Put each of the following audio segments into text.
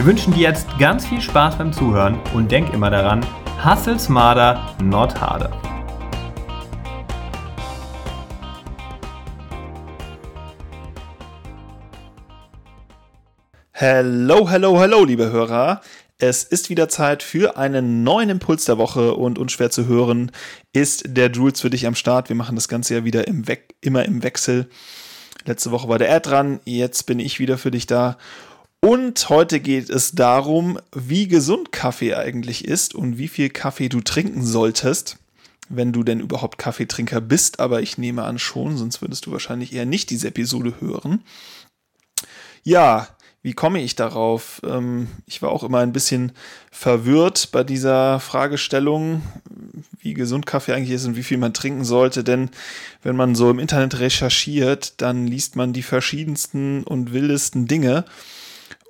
Wir wünschen dir jetzt ganz viel Spaß beim Zuhören und denk immer daran, hustle smarter, not harder. Hello, hello, hello, liebe Hörer. Es ist wieder Zeit für einen neuen Impuls der Woche und unschwer zu hören ist der Jules für dich am Start. Wir machen das Ganze ja wieder im immer im Wechsel. Letzte Woche war der Ad dran, jetzt bin ich wieder für dich da. Und heute geht es darum, wie gesund Kaffee eigentlich ist und wie viel Kaffee du trinken solltest, wenn du denn überhaupt Kaffeetrinker bist. Aber ich nehme an schon, sonst würdest du wahrscheinlich eher nicht diese Episode hören. Ja, wie komme ich darauf? Ähm, ich war auch immer ein bisschen verwirrt bei dieser Fragestellung, wie gesund Kaffee eigentlich ist und wie viel man trinken sollte. Denn wenn man so im Internet recherchiert, dann liest man die verschiedensten und wildesten Dinge.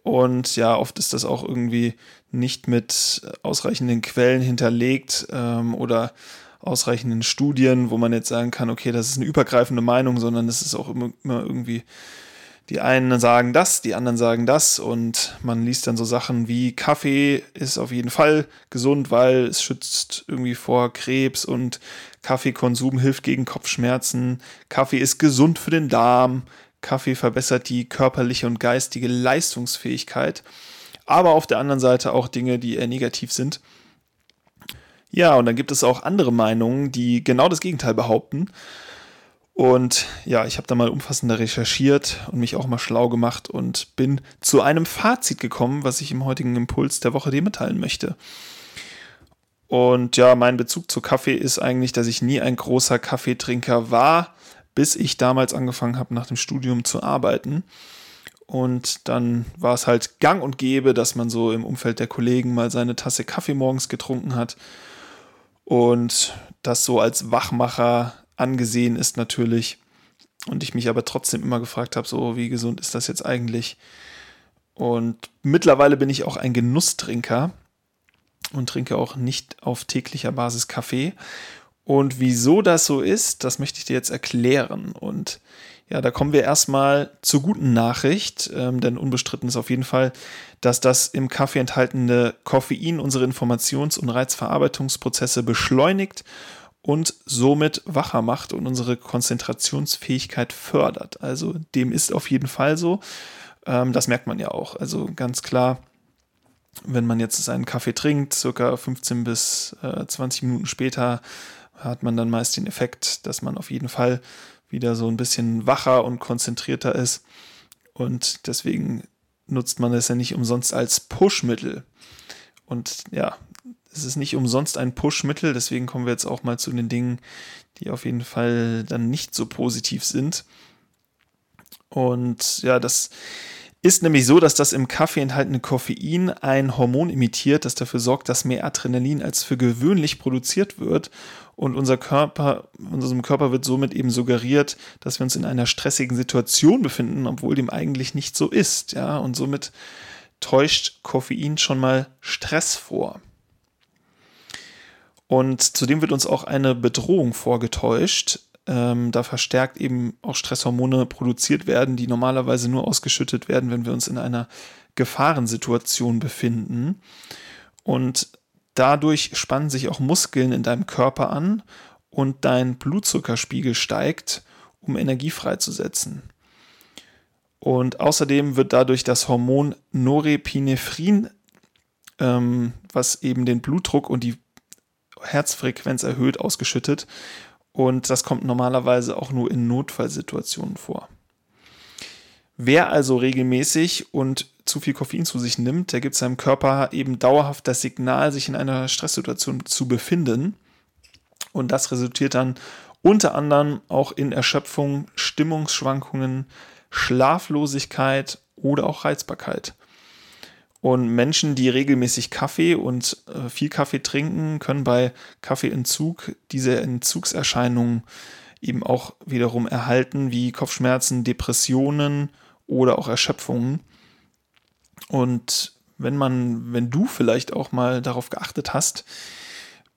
Und ja, oft ist das auch irgendwie nicht mit ausreichenden Quellen hinterlegt ähm, oder ausreichenden Studien, wo man jetzt sagen kann, okay, das ist eine übergreifende Meinung, sondern es ist auch immer, immer irgendwie die einen sagen das, die anderen sagen das und man liest dann so Sachen wie Kaffee ist auf jeden Fall gesund, weil es schützt irgendwie vor Krebs und Kaffeekonsum hilft gegen Kopfschmerzen. Kaffee ist gesund für den Darm. Kaffee verbessert die körperliche und geistige Leistungsfähigkeit. Aber auf der anderen Seite auch Dinge, die eher negativ sind. Ja, und dann gibt es auch andere Meinungen, die genau das Gegenteil behaupten. Und ja, ich habe da mal umfassender recherchiert und mich auch mal schlau gemacht und bin zu einem Fazit gekommen, was ich im heutigen Impuls der Woche dir mitteilen möchte. Und ja, mein Bezug zu Kaffee ist eigentlich, dass ich nie ein großer Kaffeetrinker war, bis ich damals angefangen habe, nach dem Studium zu arbeiten. Und dann war es halt gang und gäbe, dass man so im Umfeld der Kollegen mal seine Tasse Kaffee morgens getrunken hat. Und das so als Wachmacher angesehen ist natürlich. Und ich mich aber trotzdem immer gefragt habe, so wie gesund ist das jetzt eigentlich? Und mittlerweile bin ich auch ein Genusstrinker und trinke auch nicht auf täglicher Basis Kaffee. Und wieso das so ist, das möchte ich dir jetzt erklären. Und ja, da kommen wir erstmal zur guten Nachricht, ähm, denn unbestritten ist auf jeden Fall, dass das im Kaffee enthaltene Koffein unsere Informations- und Reizverarbeitungsprozesse beschleunigt und somit wacher macht und unsere Konzentrationsfähigkeit fördert. Also dem ist auf jeden Fall so. Ähm, das merkt man ja auch. Also ganz klar, wenn man jetzt seinen Kaffee trinkt, circa 15 bis äh, 20 Minuten später, hat man dann meist den Effekt, dass man auf jeden Fall wieder so ein bisschen wacher und konzentrierter ist. Und deswegen nutzt man es ja nicht umsonst als Pushmittel. Und ja, es ist nicht umsonst ein Push-Mittel, deswegen kommen wir jetzt auch mal zu den Dingen, die auf jeden Fall dann nicht so positiv sind. Und ja, das ist nämlich so, dass das im Kaffee enthaltene Koffein ein Hormon imitiert, das dafür sorgt, dass mehr Adrenalin als für gewöhnlich produziert wird. Und unser Körper, unserem Körper wird somit eben suggeriert, dass wir uns in einer stressigen Situation befinden, obwohl dem eigentlich nicht so ist. Ja, und somit täuscht Koffein schon mal Stress vor. Und zudem wird uns auch eine Bedrohung vorgetäuscht, ähm, da verstärkt eben auch Stresshormone produziert werden, die normalerweise nur ausgeschüttet werden, wenn wir uns in einer Gefahrensituation befinden. Und dadurch spannen sich auch Muskeln in deinem Körper an und dein Blutzuckerspiegel steigt, um Energie freizusetzen. Und außerdem wird dadurch das Hormon Norepinephrin, ähm, was eben den Blutdruck und die Herzfrequenz erhöht ausgeschüttet und das kommt normalerweise auch nur in Notfallsituationen vor. Wer also regelmäßig und zu viel Koffein zu sich nimmt, der gibt seinem Körper eben dauerhaft das Signal, sich in einer Stresssituation zu befinden. Und das resultiert dann unter anderem auch in Erschöpfung, Stimmungsschwankungen, Schlaflosigkeit oder auch Reizbarkeit. Und Menschen, die regelmäßig Kaffee und äh, viel Kaffee trinken, können bei Kaffeeentzug diese Entzugserscheinungen eben auch wiederum erhalten, wie Kopfschmerzen, Depressionen oder auch Erschöpfungen. Und wenn man, wenn du vielleicht auch mal darauf geachtet hast,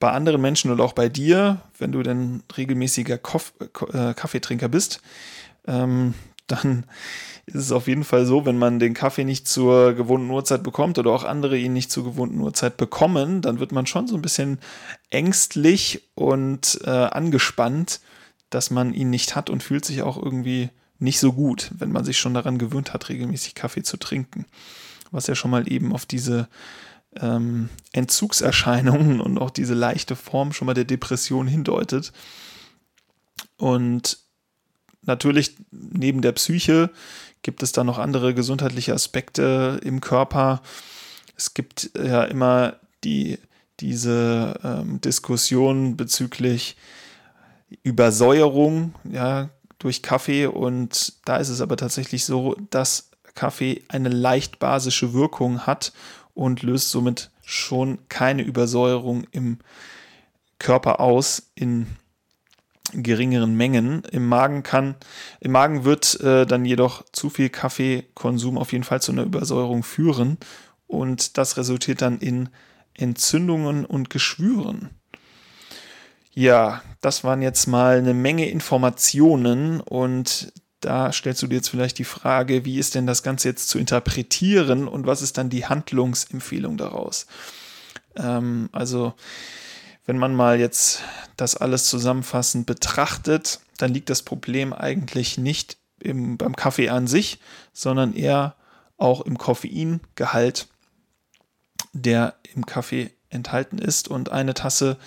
bei anderen Menschen oder auch bei dir, wenn du denn regelmäßiger äh, Kaffeetrinker bist, ähm, dann ist es auf jeden Fall so, wenn man den Kaffee nicht zur gewohnten Uhrzeit bekommt oder auch andere ihn nicht zur gewohnten Uhrzeit bekommen, dann wird man schon so ein bisschen ängstlich und äh, angespannt, dass man ihn nicht hat und fühlt sich auch irgendwie nicht so gut, wenn man sich schon daran gewöhnt hat, regelmäßig Kaffee zu trinken. Was ja schon mal eben auf diese ähm, Entzugserscheinungen und auch diese leichte Form schon mal der Depression hindeutet. Und natürlich neben der Psyche gibt es da noch andere gesundheitliche Aspekte im Körper. Es gibt ja immer die, diese ähm, Diskussion bezüglich Übersäuerung ja, durch Kaffee und da ist es aber tatsächlich so, dass Kaffee eine leicht basische Wirkung hat und löst somit schon keine Übersäuerung im Körper aus in geringeren Mengen. Im Magen kann, im Magen wird äh, dann jedoch zu viel Kaffeekonsum auf jeden Fall zu einer Übersäuerung führen und das resultiert dann in Entzündungen und Geschwüren. Ja, das waren jetzt mal eine Menge Informationen und da stellst du dir jetzt vielleicht die Frage, wie ist denn das Ganze jetzt zu interpretieren und was ist dann die Handlungsempfehlung daraus? Ähm, also, wenn man mal jetzt das alles zusammenfassend betrachtet, dann liegt das Problem eigentlich nicht im, beim Kaffee an sich, sondern eher auch im Koffeingehalt, der im Kaffee enthalten ist. Und eine Tasse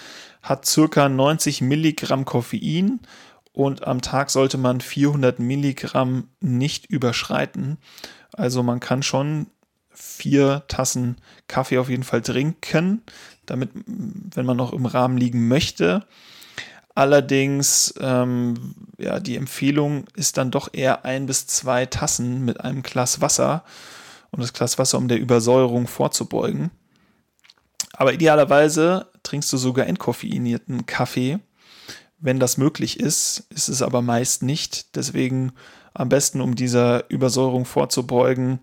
hat circa 90 Milligramm Koffein und am Tag sollte man 400 Milligramm nicht überschreiten. Also man kann schon vier Tassen Kaffee auf jeden Fall trinken, damit, wenn man noch im Rahmen liegen möchte. Allerdings, ähm, ja, die Empfehlung ist dann doch eher ein bis zwei Tassen mit einem Glas Wasser und das Glas Wasser, um der Übersäuerung vorzubeugen. Aber idealerweise trinkst du sogar entkoffeinierten Kaffee wenn das möglich ist, ist es aber meist nicht. Deswegen am besten, um dieser Übersäuerung vorzubeugen,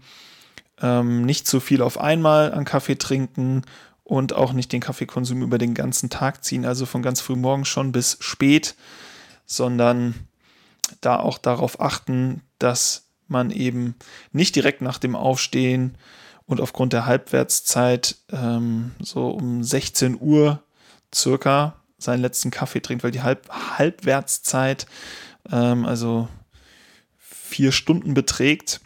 ähm, nicht zu viel auf einmal an Kaffee trinken und auch nicht den Kaffeekonsum über den ganzen Tag ziehen, also von ganz früh morgens schon bis spät, sondern da auch darauf achten, dass man eben nicht direkt nach dem Aufstehen und aufgrund der Halbwertszeit ähm, so um 16 Uhr circa seinen letzten Kaffee trinkt, weil die Halb Halbwertszeit ähm, also vier Stunden beträgt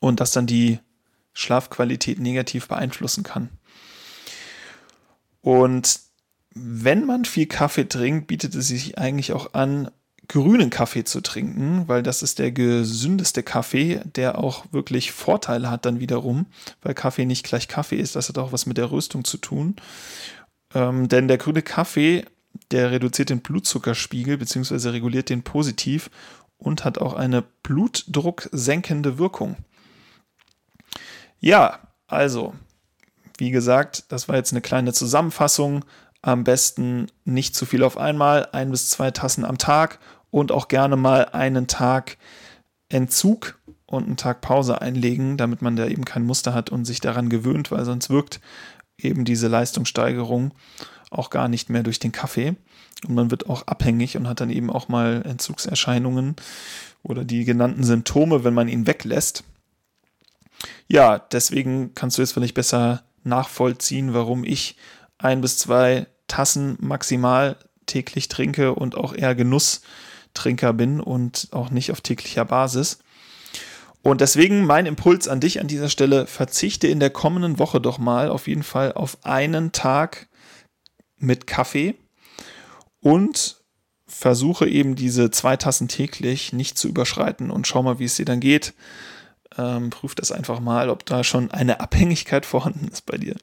und das dann die Schlafqualität negativ beeinflussen kann. Und wenn man viel Kaffee trinkt, bietet es sich eigentlich auch an, grünen Kaffee zu trinken, weil das ist der gesündeste Kaffee, der auch wirklich Vorteile hat dann wiederum, weil Kaffee nicht gleich Kaffee ist. Das hat auch was mit der Röstung zu tun. Ähm, denn der grüne Kaffee, der reduziert den Blutzuckerspiegel bzw. reguliert den positiv und hat auch eine blutdrucksenkende Wirkung. Ja, also, wie gesagt, das war jetzt eine kleine Zusammenfassung. Am besten nicht zu viel auf einmal, ein bis zwei Tassen am Tag und auch gerne mal einen Tag Entzug und einen Tag Pause einlegen, damit man da eben kein Muster hat und sich daran gewöhnt, weil sonst wirkt eben diese Leistungssteigerung auch gar nicht mehr durch den Kaffee. Und man wird auch abhängig und hat dann eben auch mal Entzugserscheinungen oder die genannten Symptome, wenn man ihn weglässt. Ja, deswegen kannst du jetzt vielleicht besser nachvollziehen, warum ich ein bis zwei Tassen maximal täglich trinke und auch eher Genusstrinker bin und auch nicht auf täglicher Basis. Und deswegen mein Impuls an dich an dieser Stelle, verzichte in der kommenden Woche doch mal auf jeden Fall auf einen Tag mit Kaffee und versuche eben diese zwei Tassen täglich nicht zu überschreiten und schau mal, wie es dir dann geht. Ähm, prüf das einfach mal, ob da schon eine Abhängigkeit vorhanden ist bei dir.